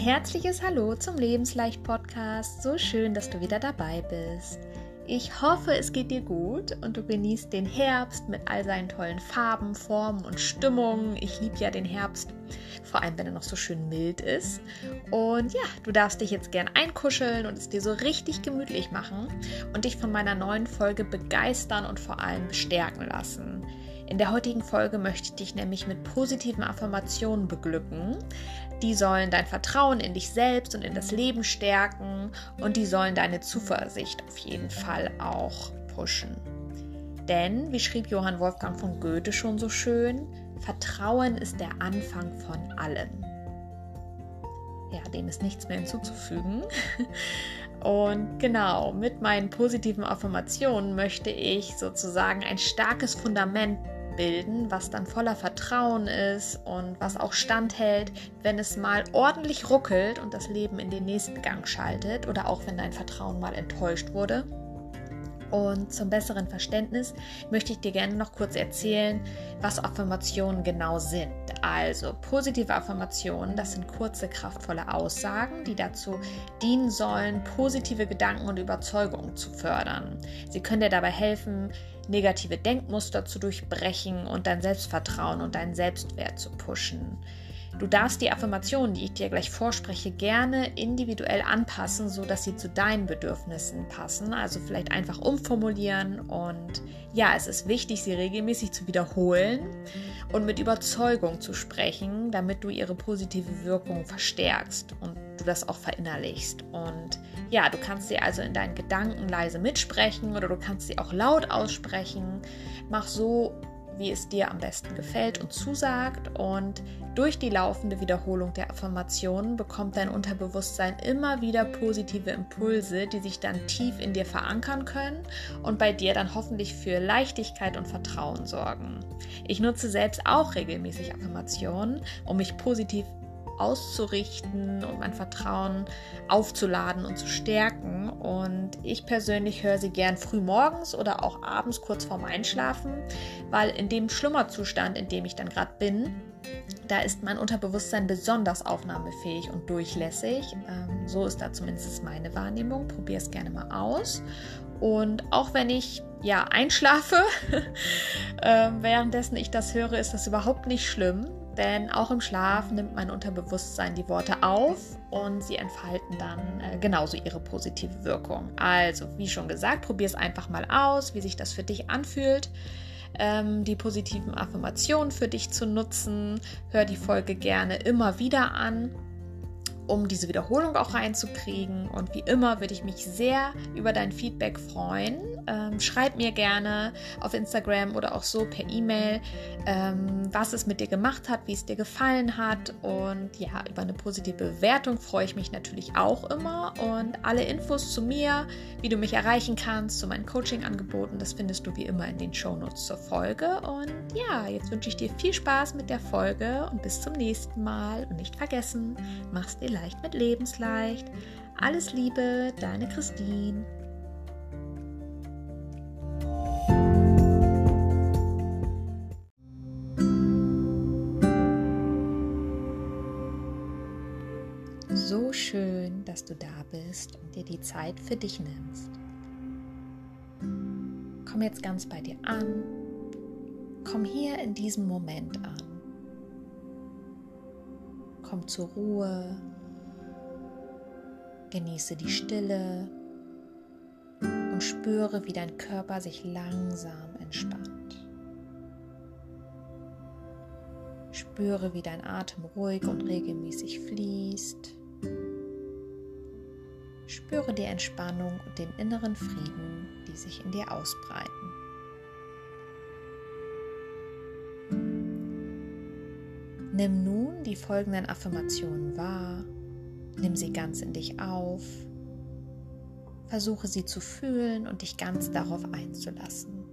herzliches Hallo zum Lebensleicht Podcast. So schön, dass du wieder dabei bist. Ich hoffe, es geht dir gut und du genießt den Herbst mit all seinen tollen Farben, Formen und Stimmungen. Ich liebe ja den Herbst, vor allem wenn er noch so schön mild ist. Und ja, du darfst dich jetzt gern einkuscheln und es dir so richtig gemütlich machen und dich von meiner neuen Folge begeistern und vor allem bestärken lassen. In der heutigen Folge möchte ich dich nämlich mit positiven Affirmationen beglücken. Die sollen dein Vertrauen in dich selbst und in das Leben stärken und die sollen deine Zuversicht auf jeden Fall auch pushen. Denn, wie schrieb Johann Wolfgang von Goethe schon so schön, Vertrauen ist der Anfang von allem. Ja, dem ist nichts mehr hinzuzufügen. Und genau, mit meinen positiven Affirmationen möchte ich sozusagen ein starkes Fundament bilden, was dann voller Vertrauen ist und was auch standhält, wenn es mal ordentlich ruckelt und das Leben in den nächsten Gang schaltet oder auch wenn dein Vertrauen mal enttäuscht wurde. Und zum besseren Verständnis möchte ich dir gerne noch kurz erzählen, was Affirmationen genau sind. Also positive Affirmationen, das sind kurze, kraftvolle Aussagen, die dazu dienen sollen, positive Gedanken und Überzeugungen zu fördern. Sie können dir dabei helfen, negative Denkmuster zu durchbrechen und dein Selbstvertrauen und deinen Selbstwert zu pushen. Du darfst die Affirmationen, die ich dir gleich vorspreche, gerne individuell anpassen, sodass sie zu deinen Bedürfnissen passen. Also vielleicht einfach umformulieren. Und ja, es ist wichtig, sie regelmäßig zu wiederholen und mit Überzeugung zu sprechen, damit du ihre positive Wirkung verstärkst und du das auch verinnerlichst. Und ja, du kannst sie also in deinen Gedanken leise mitsprechen oder du kannst sie auch laut aussprechen. Mach so wie es dir am besten gefällt und zusagt. Und durch die laufende Wiederholung der Affirmationen bekommt dein Unterbewusstsein immer wieder positive Impulse, die sich dann tief in dir verankern können und bei dir dann hoffentlich für Leichtigkeit und Vertrauen sorgen. Ich nutze selbst auch regelmäßig Affirmationen, um mich positiv auszurichten und mein Vertrauen aufzuladen und zu stärken. Und ich persönlich höre sie gern früh morgens oder auch abends kurz vorm Einschlafen, weil in dem Schlummerzustand, in dem ich dann gerade bin, da ist mein Unterbewusstsein besonders aufnahmefähig und durchlässig. Ähm, so ist da zumindest meine Wahrnehmung. Probier es gerne mal aus. Und auch wenn ich ja einschlafe, äh, währenddessen ich das höre, ist das überhaupt nicht schlimm denn auch im Schlaf nimmt mein Unterbewusstsein die Worte auf und sie entfalten dann äh, genauso ihre positive Wirkung. Also, wie schon gesagt, probier es einfach mal aus, wie sich das für dich anfühlt. Ähm, die positiven Affirmationen für dich zu nutzen. Hör die Folge gerne immer wieder an um diese Wiederholung auch reinzukriegen. Und wie immer würde ich mich sehr über dein Feedback freuen. Ähm, schreib mir gerne auf Instagram oder auch so per E-Mail, ähm, was es mit dir gemacht hat, wie es dir gefallen hat. Und ja, über eine positive Bewertung freue ich mich natürlich auch immer. Und alle Infos zu mir, wie du mich erreichen kannst, zu meinen Coaching-Angeboten, das findest du wie immer in den Shownotes zur Folge. Und ja, jetzt wünsche ich dir viel Spaß mit der Folge und bis zum nächsten Mal. Und nicht vergessen, mach's dir leicht mit Lebensleicht. Alles Liebe, deine Christine. So schön, dass du da bist und dir die Zeit für dich nimmst. Komm jetzt ganz bei dir an. Komm hier in diesem Moment an. Komm zur Ruhe, Genieße die Stille und spüre, wie dein Körper sich langsam entspannt. Spüre, wie dein Atem ruhig und regelmäßig fließt. Spüre die Entspannung und den inneren Frieden, die sich in dir ausbreiten. Nimm nun die folgenden Affirmationen wahr Nimm sie ganz in dich auf. Versuche sie zu fühlen und dich ganz darauf einzulassen.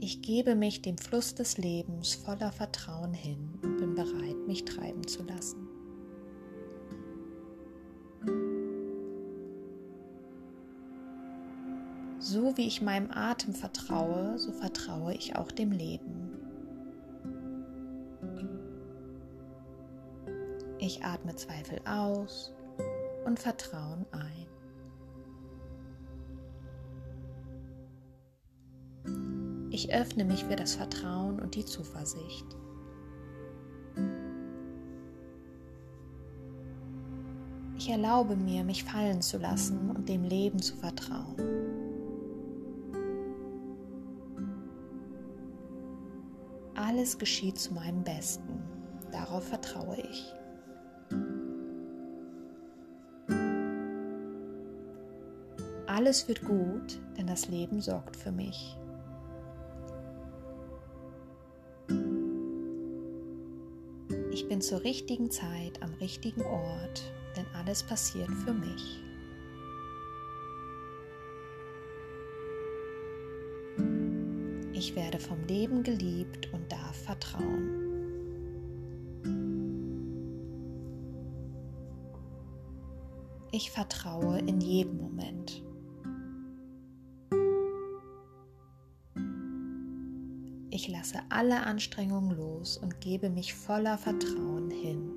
Ich gebe mich dem Fluss des Lebens voller Vertrauen hin und bin bereit, mich treiben zu lassen. So wie ich meinem Atem vertraue, so vertraue ich auch dem Leben. Ich atme Zweifel aus und Vertrauen ein. Ich öffne mich für das Vertrauen und die Zuversicht. Ich erlaube mir, mich fallen zu lassen und dem Leben zu vertrauen. Alles geschieht zu meinem Besten. Darauf vertraue ich. Alles wird gut, denn das Leben sorgt für mich. Ich bin zur richtigen Zeit am richtigen Ort, denn alles passiert für mich. Ich werde vom Leben geliebt und darf vertrauen. Ich vertraue in jedem Moment. Alle Anstrengungen los und gebe mich voller Vertrauen hin.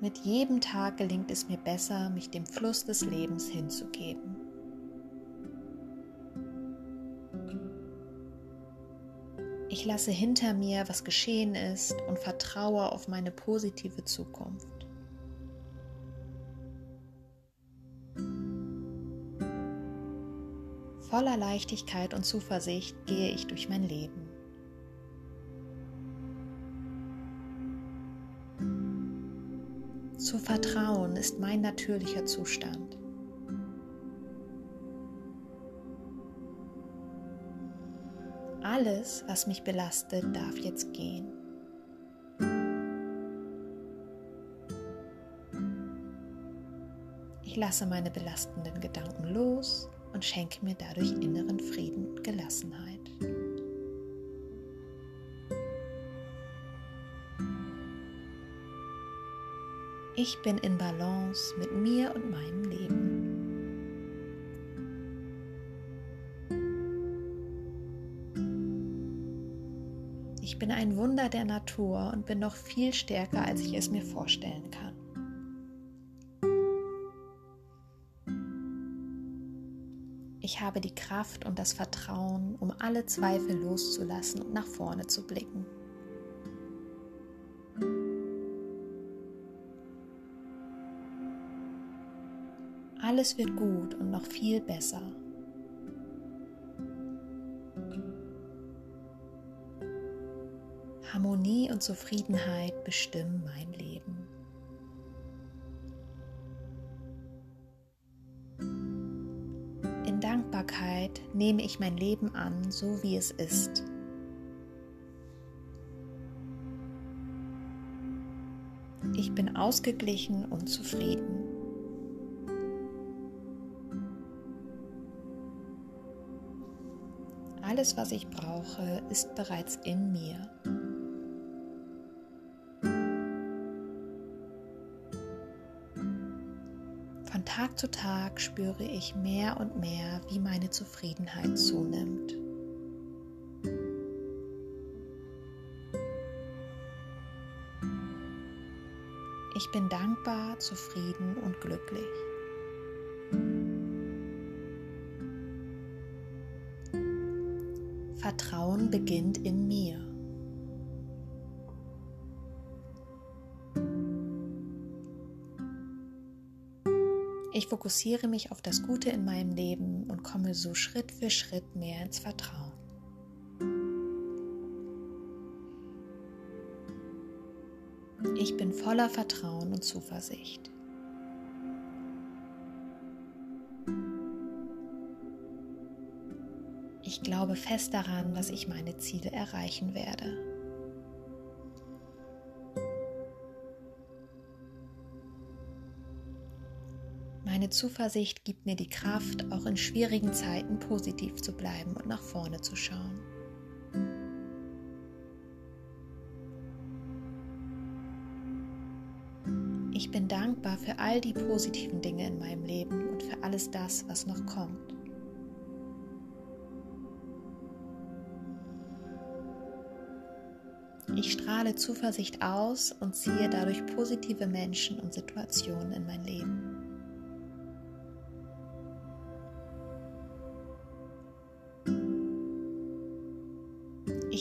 Mit jedem Tag gelingt es mir besser, mich dem Fluss des Lebens hinzugeben. Ich lasse hinter mir, was geschehen ist und vertraue auf meine positive Zukunft. Voller Leichtigkeit und Zuversicht gehe ich durch mein Leben. Zu vertrauen ist mein natürlicher Zustand. Alles, was mich belastet, darf jetzt gehen. Ich lasse meine belastenden Gedanken los und schenke mir dadurch inneren Frieden und Gelassenheit. Ich bin in Balance mit mir und meinem Leben. Ich bin ein Wunder der Natur und bin noch viel stärker, als ich es mir vorstellen kann. Habe die Kraft und das Vertrauen, um alle Zweifel loszulassen und nach vorne zu blicken. Alles wird gut und noch viel besser. Harmonie und Zufriedenheit bestimmen mein Leben. Nehme ich mein Leben an, so wie es ist. Ich bin ausgeglichen und zufrieden. Alles, was ich brauche, ist bereits in mir. Von Tag zu Tag spüre ich mehr und mehr, wie meine Zufriedenheit zunimmt. Ich bin dankbar, zufrieden und glücklich. Vertrauen beginnt in mir. Fokussiere mich auf das Gute in meinem Leben und komme so Schritt für Schritt mehr ins Vertrauen. Ich bin voller Vertrauen und Zuversicht. Ich glaube fest daran, dass ich meine Ziele erreichen werde. Zuversicht gibt mir die Kraft, auch in schwierigen Zeiten positiv zu bleiben und nach vorne zu schauen. Ich bin dankbar für all die positiven Dinge in meinem Leben und für alles das, was noch kommt. Ich strahle Zuversicht aus und ziehe dadurch positive Menschen und Situationen in mein Leben.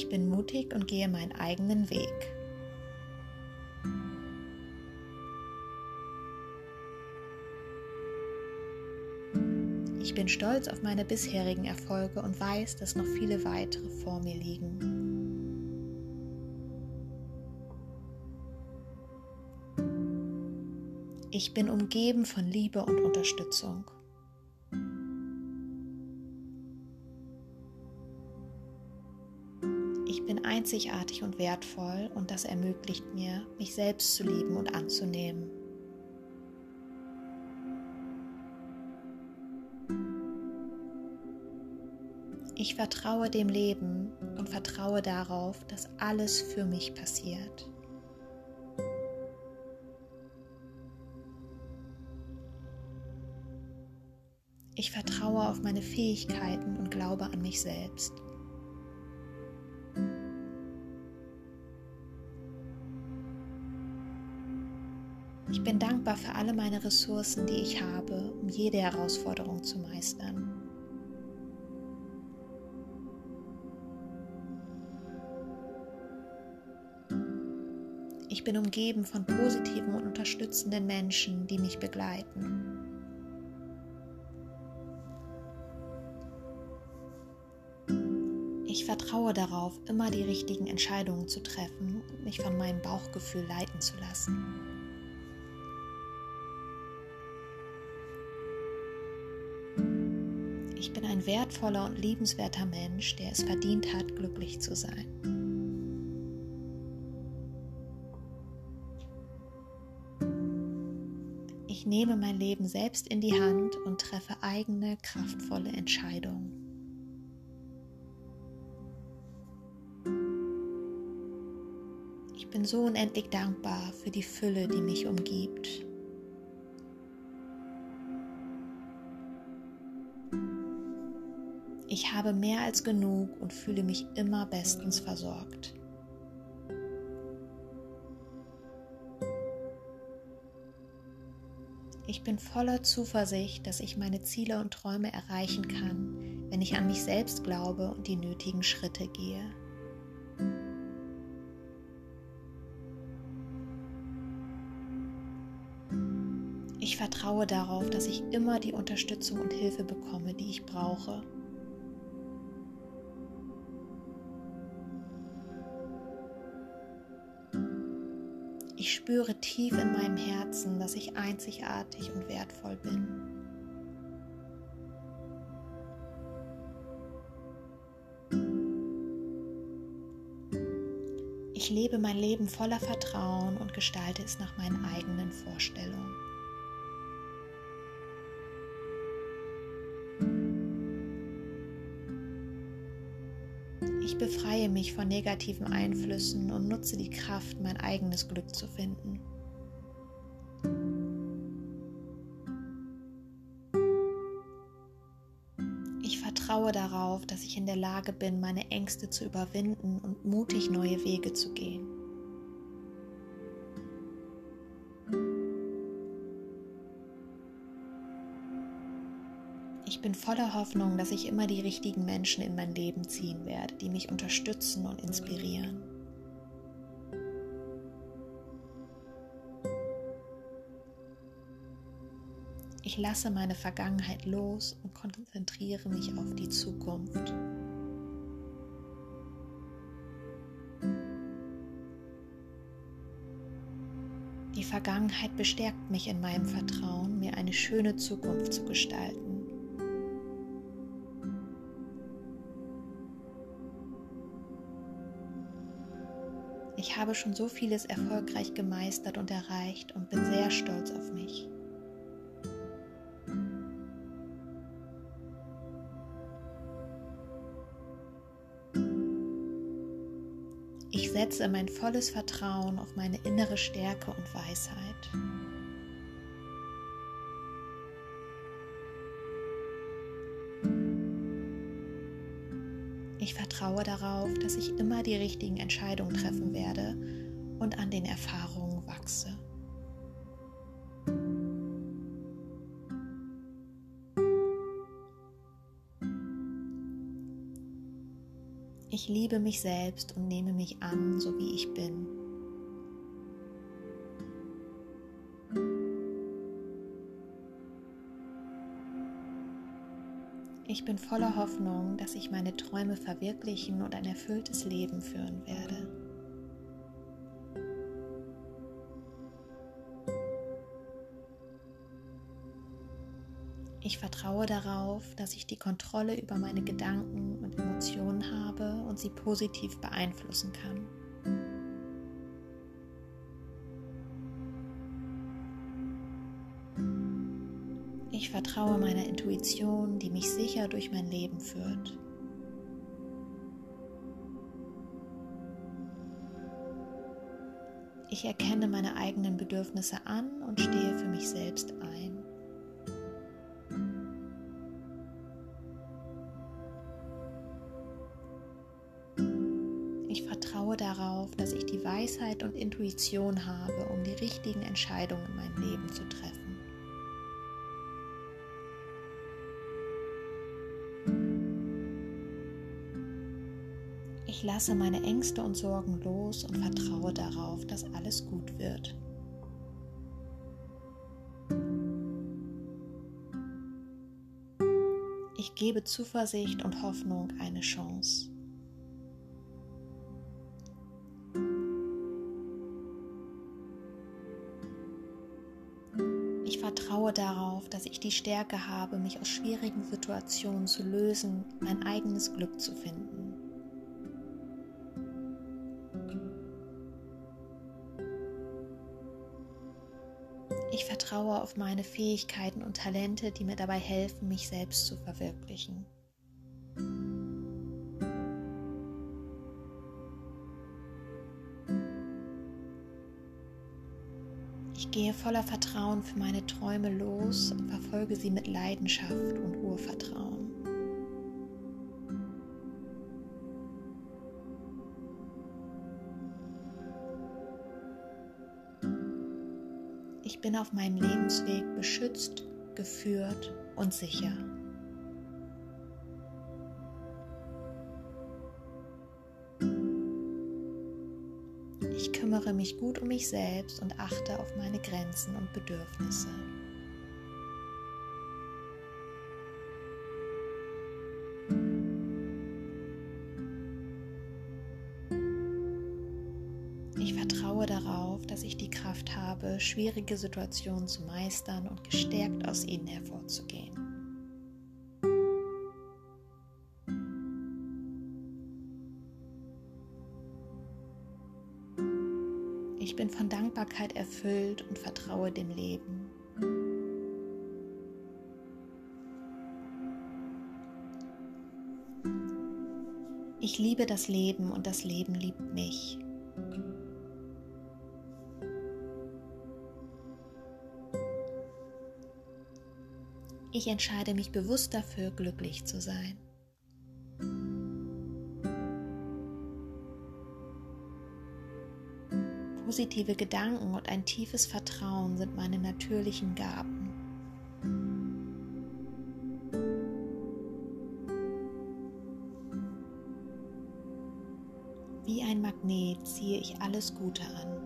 Ich bin mutig und gehe meinen eigenen Weg. Ich bin stolz auf meine bisherigen Erfolge und weiß, dass noch viele weitere vor mir liegen. Ich bin umgeben von Liebe und Unterstützung. Einzigartig und wertvoll und das ermöglicht mir, mich selbst zu lieben und anzunehmen. Ich vertraue dem Leben und vertraue darauf, dass alles für mich passiert. Ich vertraue auf meine Fähigkeiten und glaube an mich selbst. Ich bin dankbar für alle meine Ressourcen, die ich habe, um jede Herausforderung zu meistern. Ich bin umgeben von positiven und unterstützenden Menschen, die mich begleiten. Ich vertraue darauf, immer die richtigen Entscheidungen zu treffen und mich von meinem Bauchgefühl leiten zu lassen. Ich bin ein wertvoller und liebenswerter Mensch, der es verdient hat, glücklich zu sein. Ich nehme mein Leben selbst in die Hand und treffe eigene, kraftvolle Entscheidungen. Ich bin so unendlich dankbar für die Fülle, die mich umgibt. Ich habe mehr als genug und fühle mich immer bestens versorgt. Ich bin voller Zuversicht, dass ich meine Ziele und Träume erreichen kann, wenn ich an mich selbst glaube und die nötigen Schritte gehe. Ich vertraue darauf, dass ich immer die Unterstützung und Hilfe bekomme, die ich brauche. Ich spüre tief in meinem Herzen, dass ich einzigartig und wertvoll bin. Ich lebe mein Leben voller Vertrauen und gestalte es nach meinen eigenen Vorstellungen. Befreie mich von negativen Einflüssen und nutze die Kraft, mein eigenes Glück zu finden. Ich vertraue darauf, dass ich in der Lage bin, meine Ängste zu überwinden und mutig neue Wege zu gehen. Bin voller Hoffnung, dass ich immer die richtigen Menschen in mein Leben ziehen werde, die mich unterstützen und inspirieren. Ich lasse meine Vergangenheit los und konzentriere mich auf die Zukunft. Die Vergangenheit bestärkt mich in meinem Vertrauen, mir eine schöne Zukunft zu gestalten. Habe schon so vieles erfolgreich gemeistert und erreicht und bin sehr stolz auf mich. Ich setze mein volles Vertrauen auf meine innere Stärke und Weisheit. Ich vertraue darauf, dass ich immer die richtigen Entscheidungen treffen werde und an den Erfahrungen wachse. Ich liebe mich selbst und nehme mich an, so wie ich bin. Ich bin voller Hoffnung, dass ich meine Träume verwirklichen und ein erfülltes Leben führen werde. Ich vertraue darauf, dass ich die Kontrolle über meine Gedanken und Emotionen habe und sie positiv beeinflussen kann. Ich vertraue meiner Intuition, die mich sicher durch mein Leben führt. Ich erkenne meine eigenen Bedürfnisse an und stehe für mich selbst ein. Ich vertraue darauf, dass ich die Weisheit und Intuition habe, um die richtigen Entscheidungen in meinem Leben zu treffen. Ich lasse meine Ängste und Sorgen los und vertraue darauf, dass alles gut wird. Ich gebe Zuversicht und Hoffnung eine Chance. Ich vertraue darauf, dass ich die Stärke habe, mich aus schwierigen Situationen zu lösen, mein eigenes Glück zu finden. Auf meine Fähigkeiten und Talente, die mir dabei helfen, mich selbst zu verwirklichen. Ich gehe voller Vertrauen für meine Träume los und verfolge sie mit Leidenschaft und Urvertrauen. Ich bin auf meinem Lebensweg beschützt, geführt und sicher. Ich kümmere mich gut um mich selbst und achte auf meine Grenzen und Bedürfnisse. Ich vertraue darauf, dass ich die Kraft habe, schwierige Situationen zu meistern und gestärkt aus ihnen hervorzugehen. Ich bin von Dankbarkeit erfüllt und vertraue dem Leben. Ich liebe das Leben und das Leben liebt mich. Ich entscheide mich bewusst dafür, glücklich zu sein. Positive Gedanken und ein tiefes Vertrauen sind meine natürlichen Gaben. Wie ein Magnet ziehe ich alles Gute an.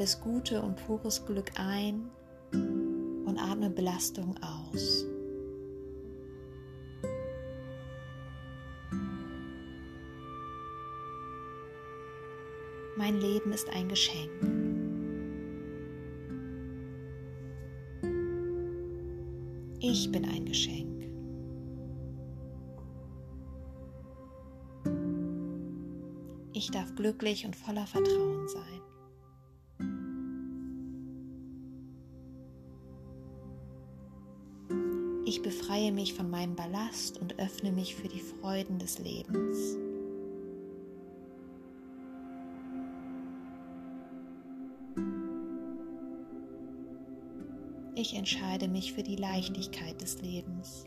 Alles Gute und pures Glück ein und atme Belastung aus. Mein Leben ist ein Geschenk. Ich bin ein Geschenk. Ich darf glücklich und voller Vertrauen sein. Ich befreie mich von meinem Ballast und öffne mich für die Freuden des Lebens. Ich entscheide mich für die Leichtigkeit des Lebens.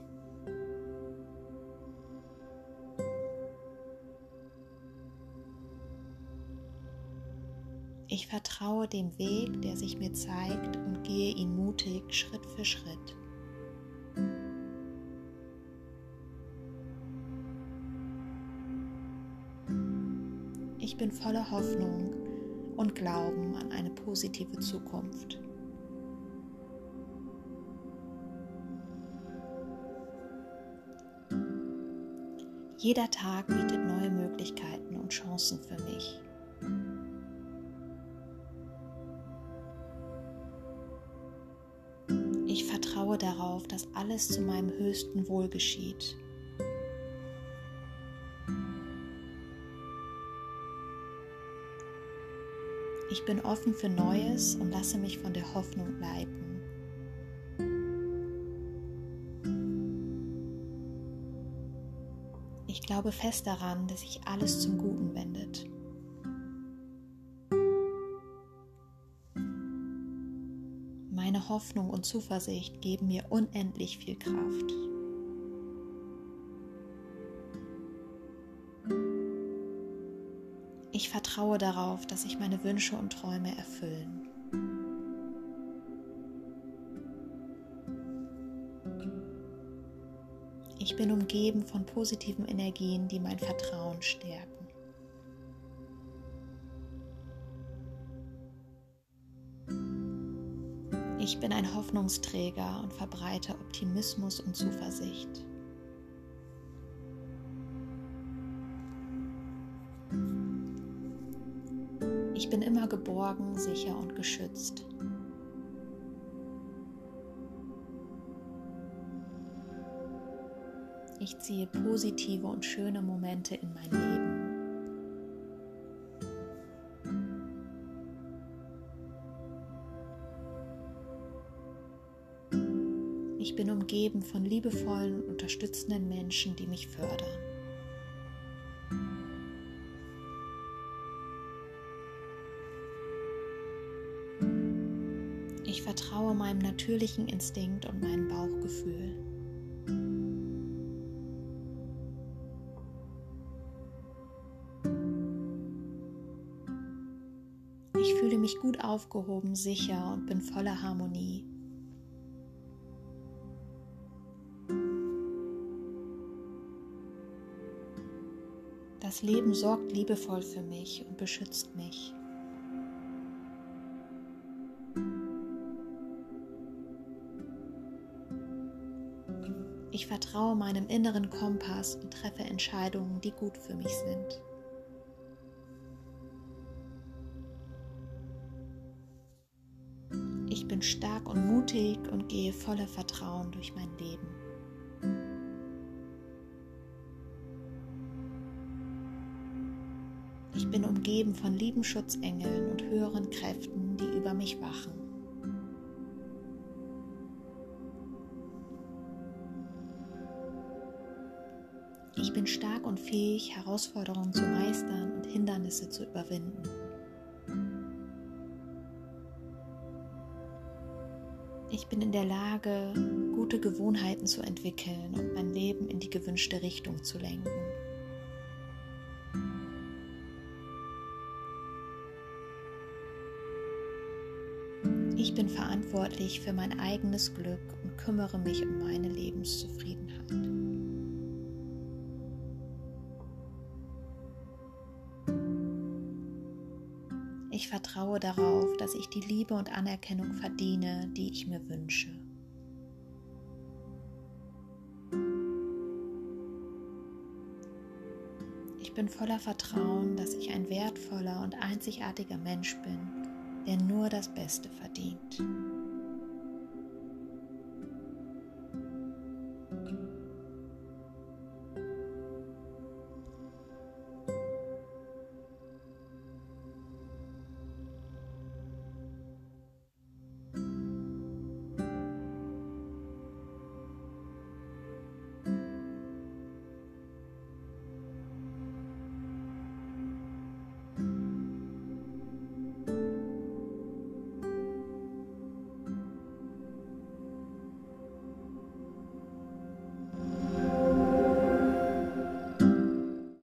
Ich vertraue dem Weg, der sich mir zeigt und gehe ihn mutig Schritt für Schritt. Ich bin voller Hoffnung und Glauben an eine positive Zukunft. Jeder Tag bietet neue Möglichkeiten und Chancen für mich. Ich vertraue darauf, dass alles zu meinem höchsten Wohl geschieht. Ich bin offen für Neues und lasse mich von der Hoffnung leiten. Ich glaube fest daran, dass sich alles zum Guten wendet. Meine Hoffnung und Zuversicht geben mir unendlich viel Kraft. Vertraue darauf, dass sich meine Wünsche und Träume erfüllen. Ich bin umgeben von positiven Energien, die mein Vertrauen stärken. Ich bin ein Hoffnungsträger und verbreite Optimismus und Zuversicht. Bin immer geborgen, sicher und geschützt. Ich ziehe positive und schöne Momente in mein Leben. Ich bin umgeben von liebevollen und unterstützenden Menschen, die mich fördern. Natürlichen Instinkt und meinem Bauchgefühl. Ich fühle mich gut aufgehoben, sicher und bin voller Harmonie. Das Leben sorgt liebevoll für mich und beschützt mich. Ich vertraue meinem inneren Kompass und treffe Entscheidungen, die gut für mich sind. Ich bin stark und mutig und gehe voller Vertrauen durch mein Leben. Ich bin umgeben von lieben Schutzengeln und höheren Kräften, die über mich wachen. Ich bin stark und fähig, Herausforderungen zu meistern und Hindernisse zu überwinden. Ich bin in der Lage, gute Gewohnheiten zu entwickeln und mein Leben in die gewünschte Richtung zu lenken. Ich bin verantwortlich für mein eigenes Glück und kümmere mich um meine Lebenszufriedenheit. Darauf, dass ich die Liebe und Anerkennung verdiene, die ich mir wünsche. Ich bin voller Vertrauen, dass ich ein wertvoller und einzigartiger Mensch bin, der nur das Beste verdient.